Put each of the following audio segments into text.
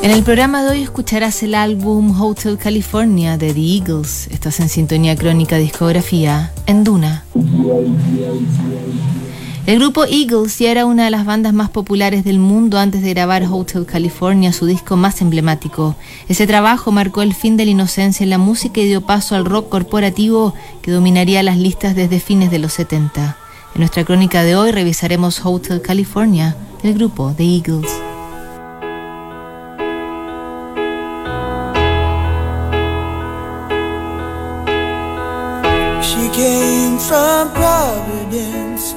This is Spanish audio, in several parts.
En el programa de hoy escucharás el álbum Hotel California de The Eagles. Estás en sintonía crónica discografía en Duna. El grupo Eagles ya era una de las bandas más populares del mundo antes de grabar Hotel California, su disco más emblemático. Ese trabajo marcó el fin de la inocencia en la música y dio paso al rock corporativo que dominaría las listas desde fines de los 70. En nuestra crónica de hoy revisaremos Hotel California del grupo The Eagles. Came from Providence,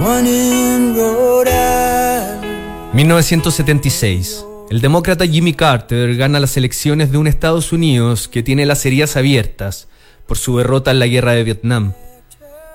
one in Rhode Island. 1976. El demócrata Jimmy Carter gana las elecciones de un Estados Unidos que tiene las heridas abiertas por su derrota en la guerra de Vietnam.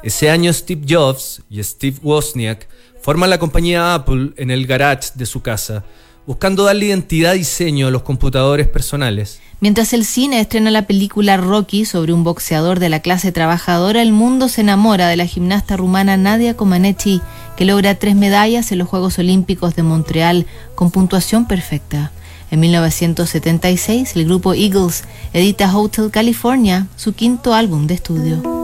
Ese año Steve Jobs y Steve Wozniak forman la compañía Apple en el garage de su casa, buscando darle identidad y diseño a los computadores personales. Mientras el cine estrena la película Rocky sobre un boxeador de la clase trabajadora, el mundo se enamora de la gimnasta rumana Nadia Comaneci, que logra tres medallas en los Juegos Olímpicos de Montreal con puntuación perfecta. En 1976, el grupo Eagles edita Hotel California, su quinto álbum de estudio.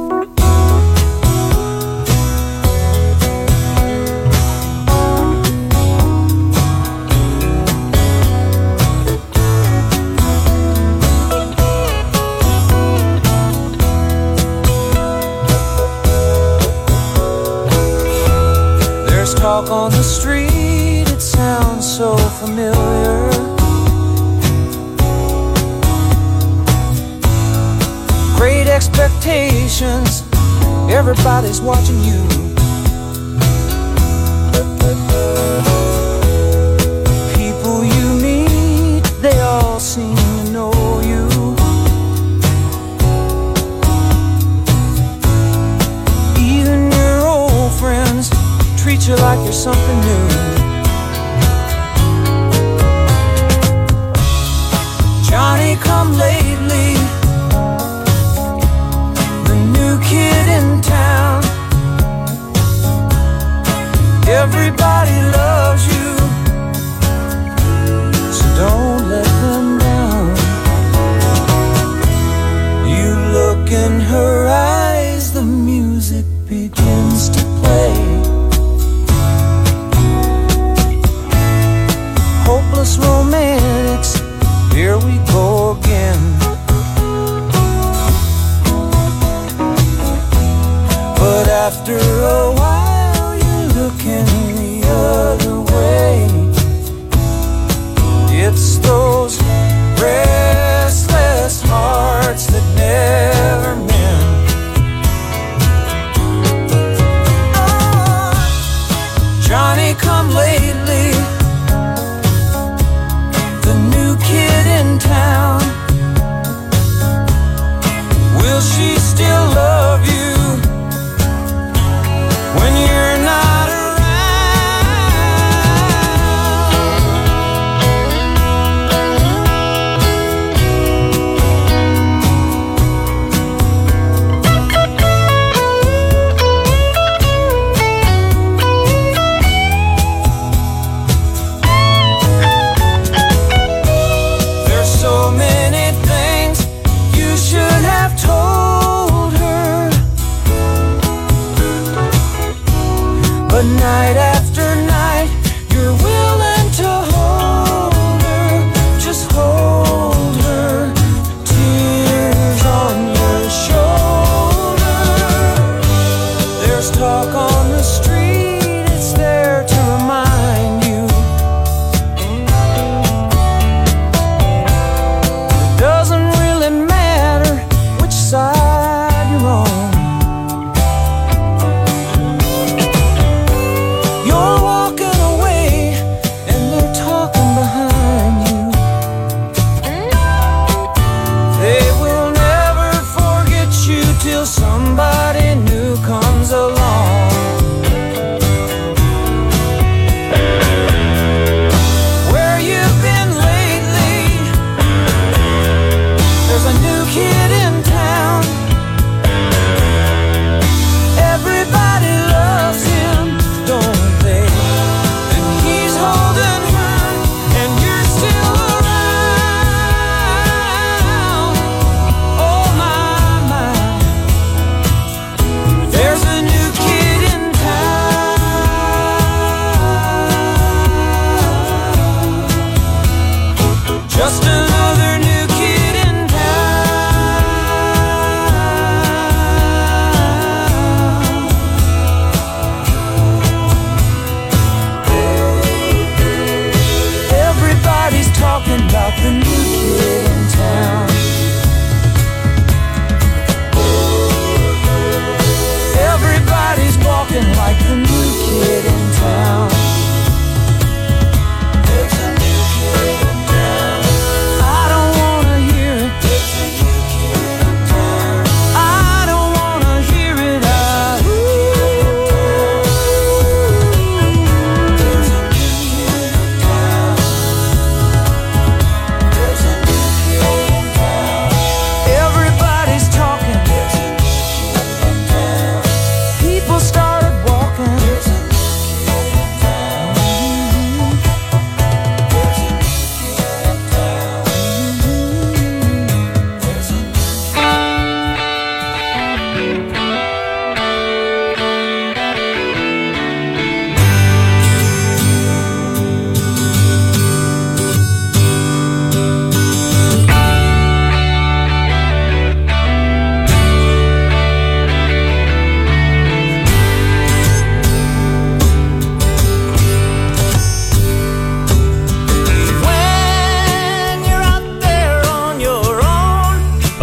Talk on the street, it sounds so familiar. Great expectations, everybody's watching you. Something new. Johnny come lately, the new kid in town. Everybody loves you, so don't let them down. You look in her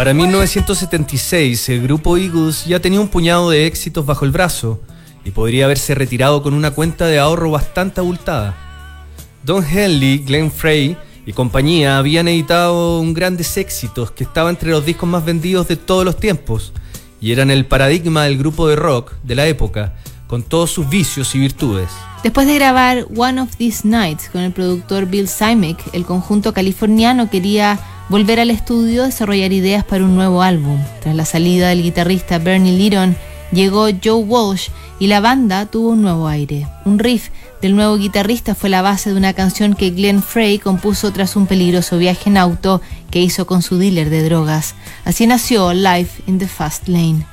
Para 1976, el grupo Eagles ya tenía un puñado de éxitos bajo el brazo y podría haberse retirado con una cuenta de ahorro bastante abultada. Don Henley, Glenn Frey y compañía habían editado un grandes éxitos que estaba entre los discos más vendidos de todos los tiempos y eran el paradigma del grupo de rock de la época, con todos sus vicios y virtudes. Después de grabar One of These Nights con el productor Bill Simek, el conjunto californiano quería volver al estudio desarrollar ideas para un nuevo álbum. Tras la salida del guitarrista Bernie Liron, llegó Joe Walsh y la banda tuvo un nuevo aire. Un riff del nuevo guitarrista fue la base de una canción que Glenn Frey compuso tras un peligroso viaje en auto que hizo con su dealer de drogas. Así nació Life in the Fast Lane.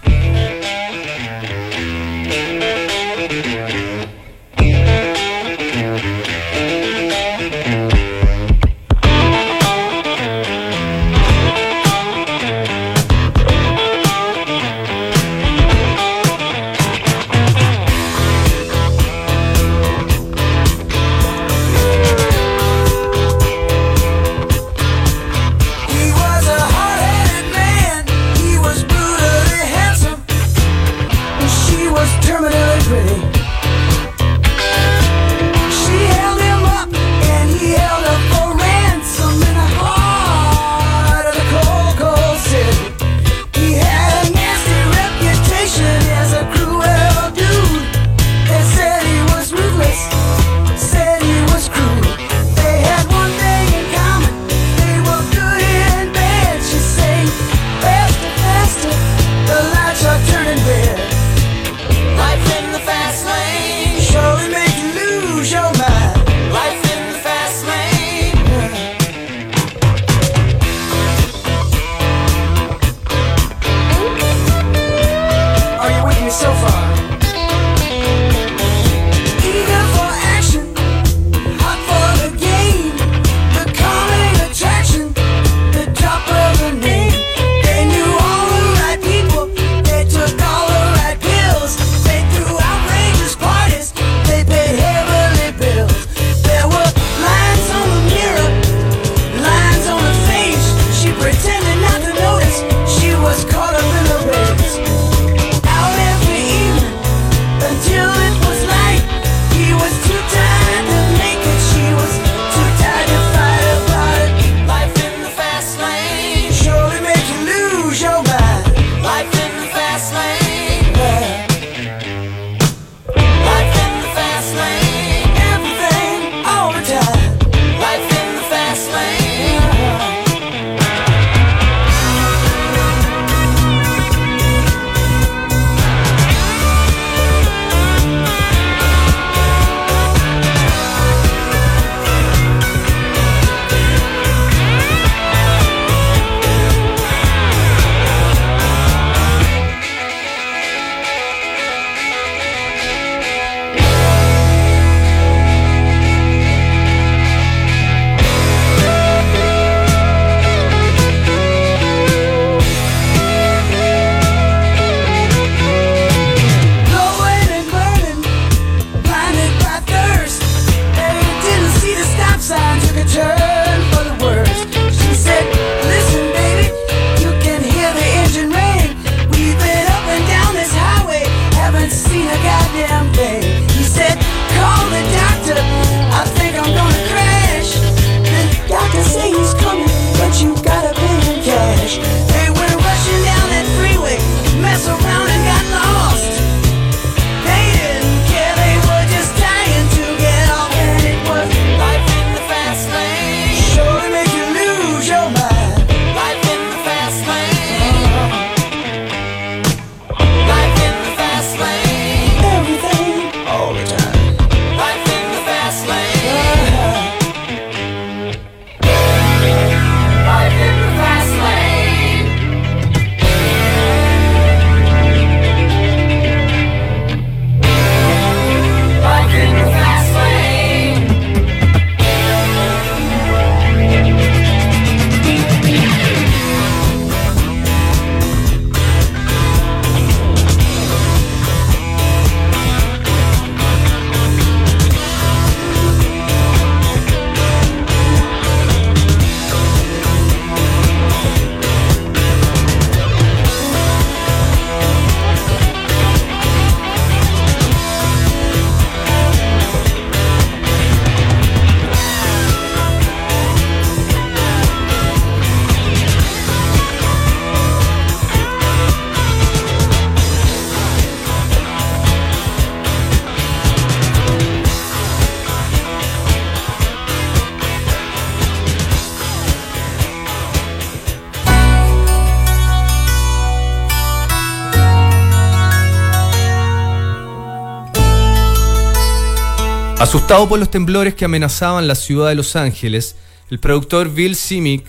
Asustado por los temblores que amenazaban la ciudad de Los Ángeles, el productor Bill Simic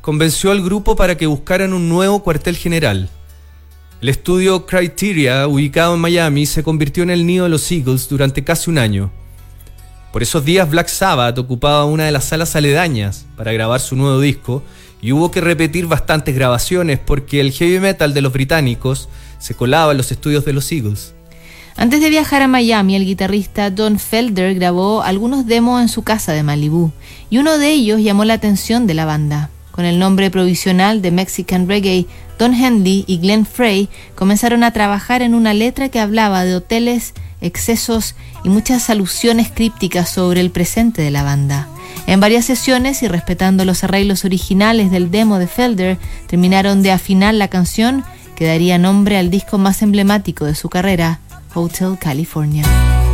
convenció al grupo para que buscaran un nuevo cuartel general. El estudio Criteria, ubicado en Miami, se convirtió en el nido de los Eagles durante casi un año. Por esos días Black Sabbath ocupaba una de las salas aledañas para grabar su nuevo disco y hubo que repetir bastantes grabaciones porque el heavy metal de los británicos se colaba en los estudios de los Eagles. Antes de viajar a Miami, el guitarrista Don Felder grabó algunos demos en su casa de Malibu, y uno de ellos llamó la atención de la banda. Con el nombre provisional de Mexican Reggae, Don Henley y Glenn Frey comenzaron a trabajar en una letra que hablaba de hoteles, excesos y muchas alusiones crípticas sobre el presente de la banda. En varias sesiones y respetando los arreglos originales del demo de Felder, terminaron de afinar la canción que daría nombre al disco más emblemático de su carrera, Hotel California.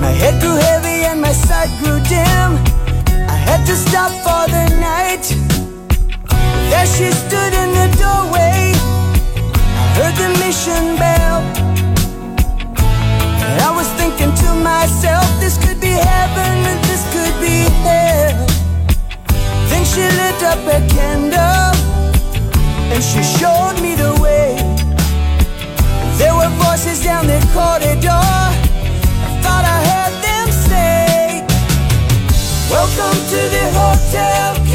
My head grew heavy and my sight grew dim. I had to stop for the night. There she stood in the doorway I heard the mission bell. And I was thinking to myself, this could be heaven and this could be hell. Then she lit up a candle and she showed me the way. There were voices down the corridor. Welcome to the Hotel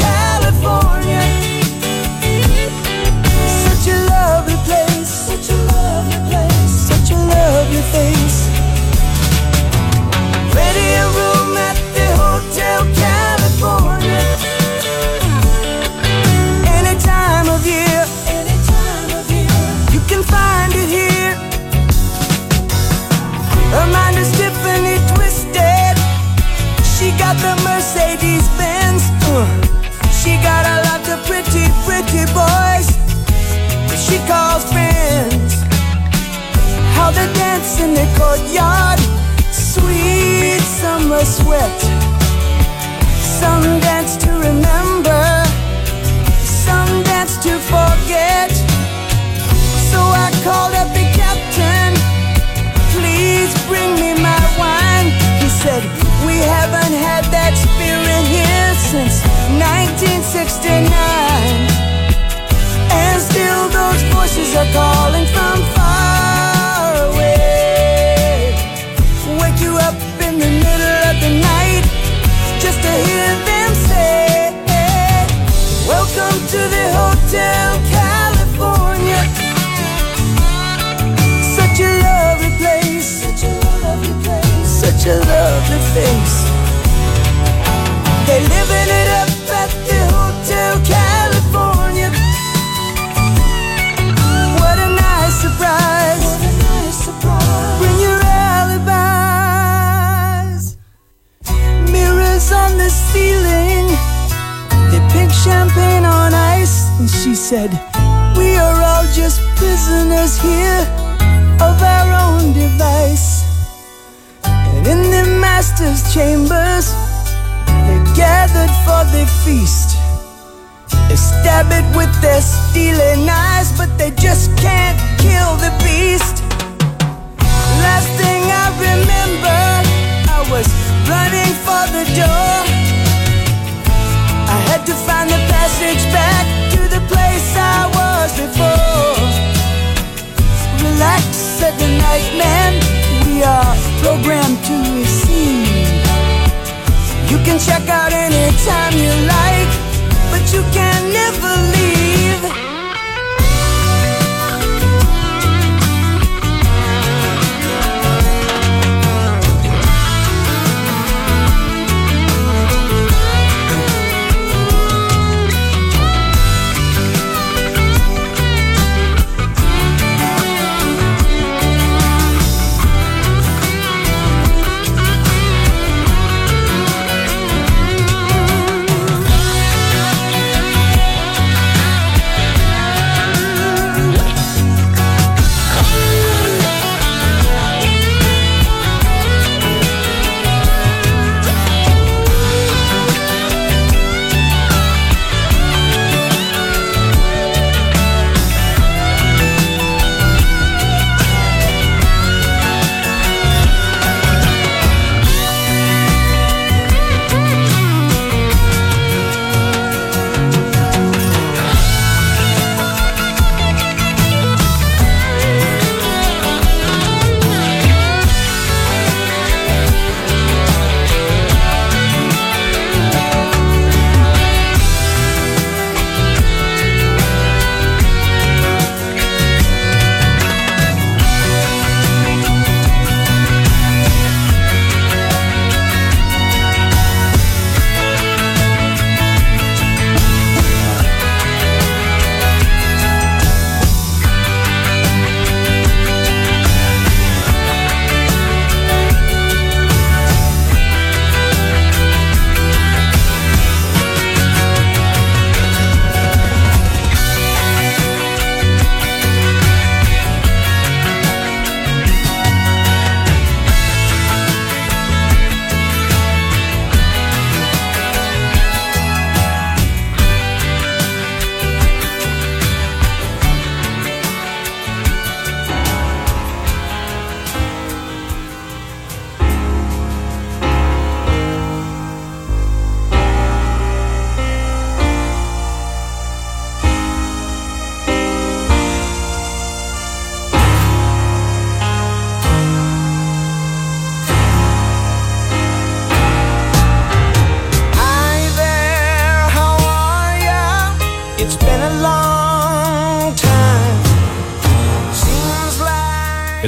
such a lovely face. They're living it up at the Hotel California. What a nice surprise. What a nice surprise. Bring your alibis. Mirrors on the ceiling. They pink champagne on ice. And she said, We are all just prisoners here of our own device. In the master's chambers, they gathered for the feast. They stab it with their stealing eyes, but they just can't kill the beast. Last thing I remember, I was running for the door. I had to find the passage back to the place I was before. Relax, said the nightmare are programmed to receive. You can check out anytime you like, but you can never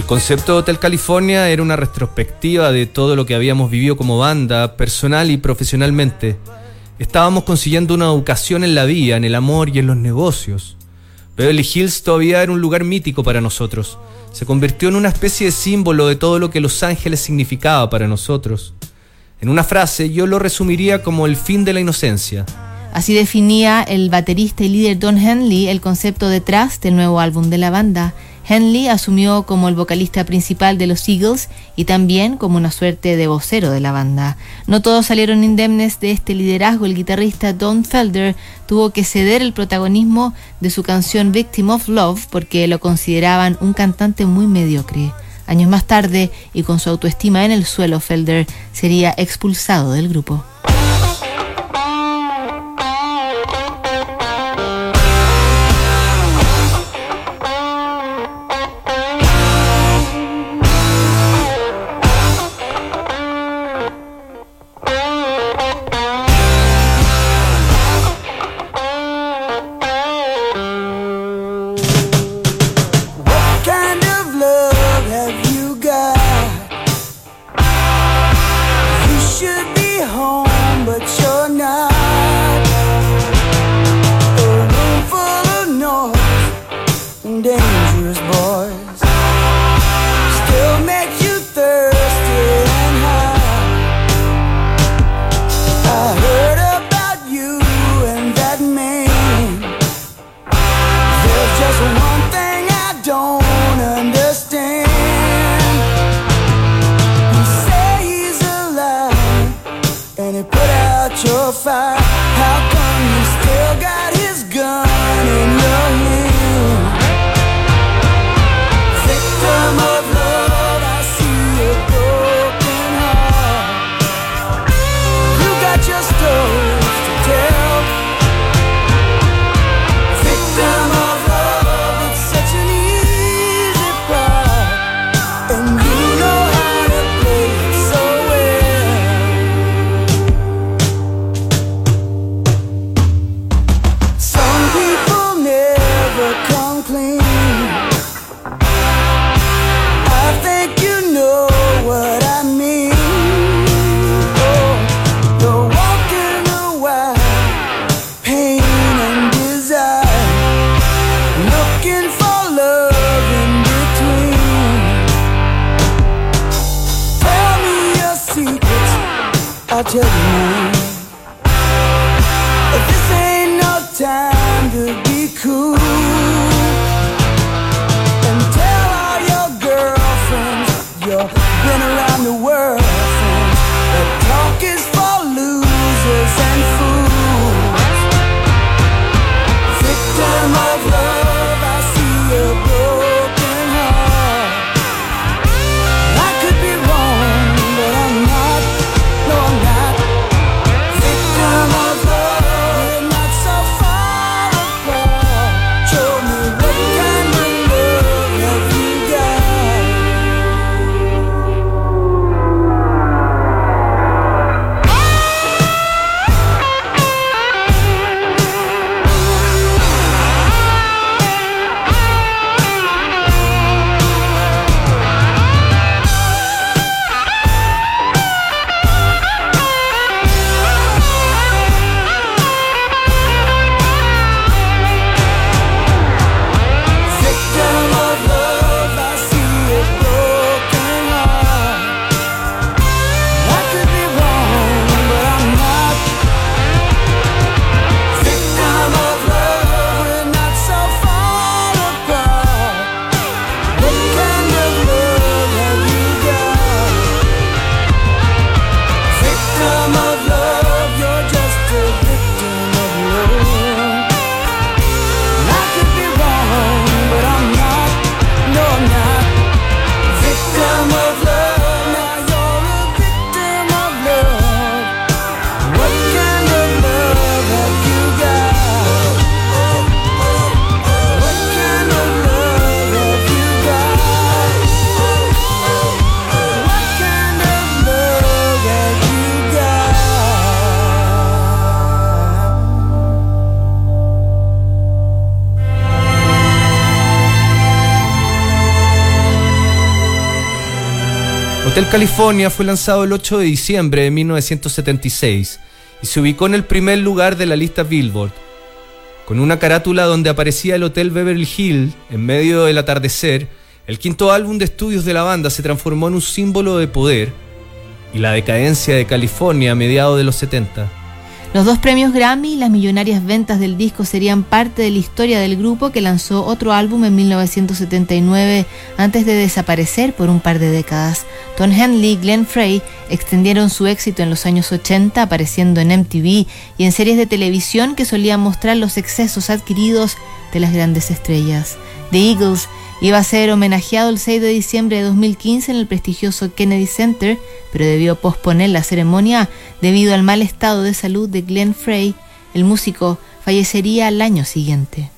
concepto de Hotel California era una retrospectiva de todo lo que habíamos vivido como banda, personal y profesionalmente. Estábamos consiguiendo una educación en la vida, en el amor y en los negocios. Beverly Hills todavía era un lugar mítico para nosotros. Se convirtió en una especie de símbolo de todo lo que Los Ángeles significaba para nosotros. En una frase yo lo resumiría como el fin de la inocencia. Así definía el baterista y líder Don Henley el concepto detrás del nuevo álbum de la banda. Henley asumió como el vocalista principal de los Eagles y también como una suerte de vocero de la banda. No todos salieron indemnes de este liderazgo. El guitarrista Don Felder tuvo que ceder el protagonismo de su canción Victim of Love porque lo consideraban un cantante muy mediocre. Años más tarde, y con su autoestima en el suelo, Felder sería expulsado del grupo. California fue lanzado el 8 de diciembre de 1976 y se ubicó en el primer lugar de la lista Billboard. Con una carátula donde aparecía el Hotel Beverly Hill en medio del atardecer, el quinto álbum de estudios de la banda se transformó en un símbolo de poder y la decadencia de California a mediados de los 70. Los dos premios Grammy y las millonarias ventas del disco serían parte de la historia del grupo que lanzó otro álbum en 1979 antes de desaparecer por un par de décadas. Tom Henley y Glenn Frey extendieron su éxito en los años 80 apareciendo en MTV y en series de televisión que solían mostrar los excesos adquiridos de las grandes estrellas. The Eagles iba a ser homenajeado el 6 de diciembre de 2015 en el prestigioso Kennedy Center, pero debió posponer la ceremonia debido al mal estado de salud de Glenn Frey. El músico fallecería al año siguiente.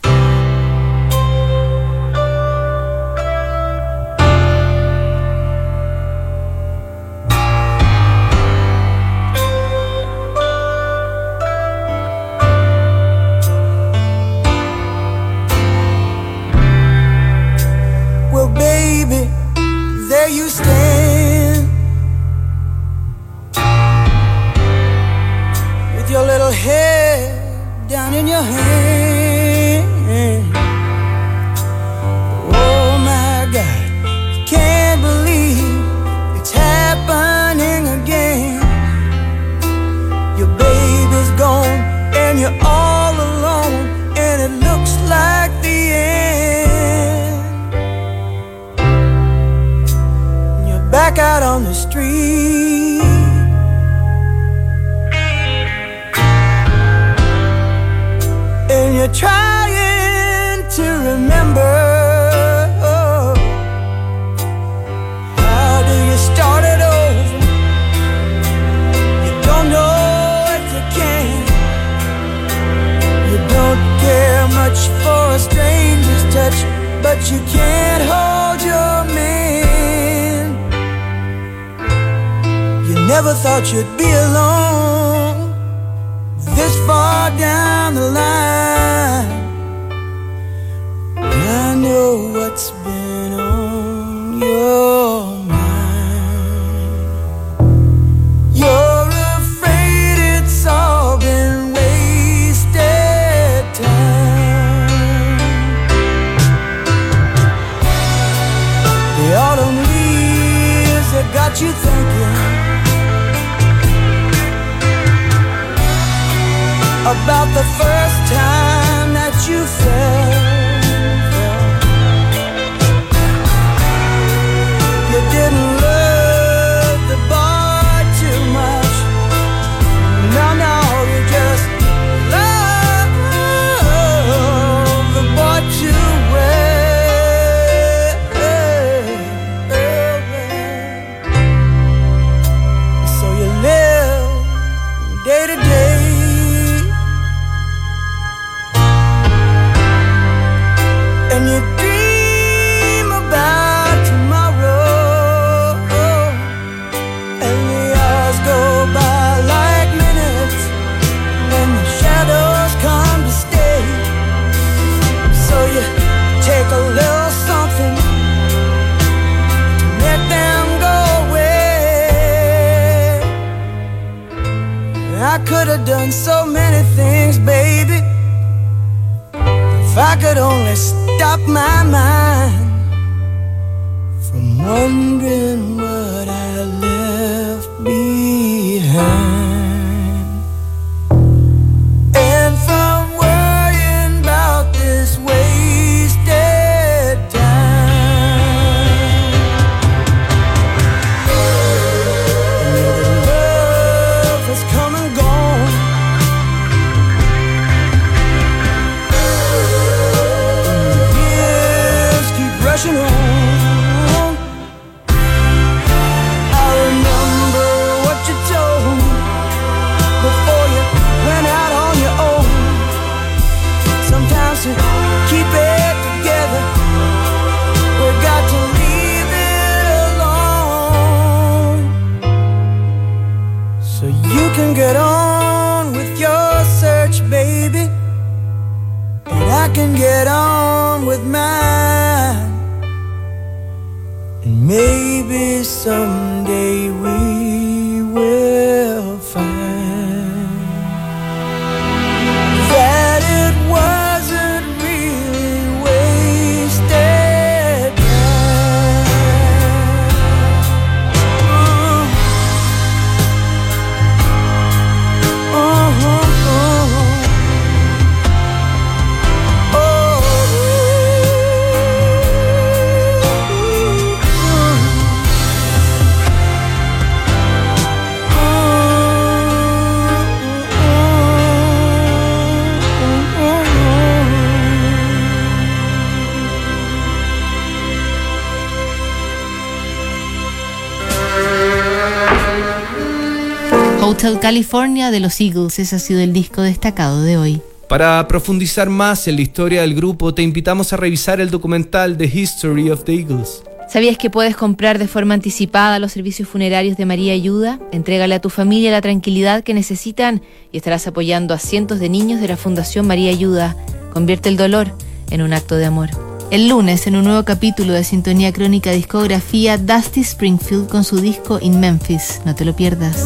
Your head down in your hand. Hotel California de los Eagles, ese ha sido el disco destacado de hoy. Para profundizar más en la historia del grupo, te invitamos a revisar el documental The History of the Eagles. ¿Sabías que puedes comprar de forma anticipada los servicios funerarios de María Ayuda? Entrégale a tu familia la tranquilidad que necesitan y estarás apoyando a cientos de niños de la Fundación María Ayuda. Convierte el dolor en un acto de amor. El lunes, en un nuevo capítulo de Sintonía Crónica Discografía, Dusty Springfield con su disco In Memphis. No te lo pierdas.